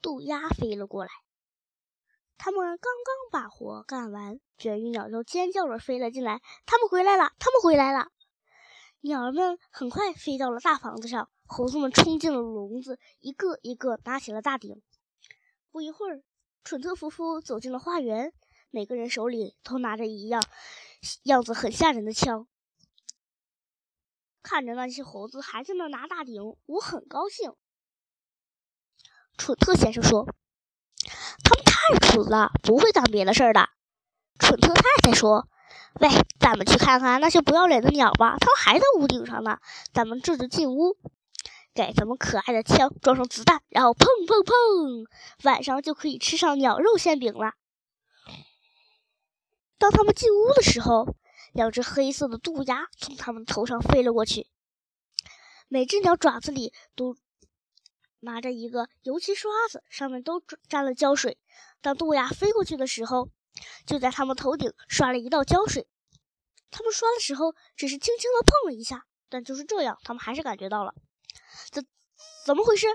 渡鸦飞了过来。他们刚刚把活干完，卷羽鸟就尖叫着飞了进来。他们回来了！他们回来了！鸟儿们很快飞到了大房子上，猴子们冲进了笼子，一个一个拿起了大鼎。不一会儿，蠢特夫妇走进了花园，每个人手里都拿着一样样子很吓人的枪。看着那些猴子还在那拿大鼎，我很高兴。蠢特先生说。他们太蠢了，不会干别的事儿的。蠢特太太说：“喂，咱们去看看那些不要脸的鸟吧，他们还在屋顶上呢。咱们这就进屋，给咱们可爱的枪装上子弹，然后砰砰砰，晚上就可以吃上鸟肉馅饼了。”当他们进屋的时候，两只黑色的渡鸦从他们头上飞了过去，每只鸟爪子里都。拿着一个油漆刷子，上面都沾了胶水。当杜鸦飞过去的时候，就在他们头顶刷了一道胶水。他们刷的时候只是轻轻的碰了一下，但就是这样，他们还是感觉到了。怎怎么回事？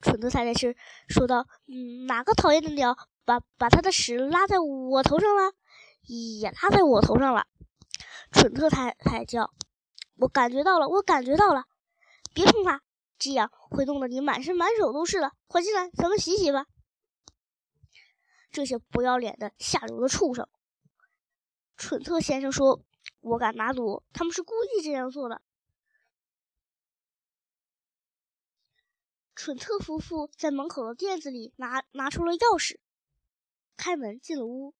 蠢特太太是说道：“嗯，哪个讨厌的鸟把把它的屎拉在我头上了？也拉在我头上了。”蠢特太太叫：“我感觉到了，我感觉到了，别碰它。”这样会弄得你满身满手都是的。快进来，咱们洗洗吧。这些不要脸的下流的畜生！蠢特先生说：“我敢打赌，他们是故意这样做的。”蠢特夫妇在门口的垫子里拿拿出了钥匙，开门进了屋。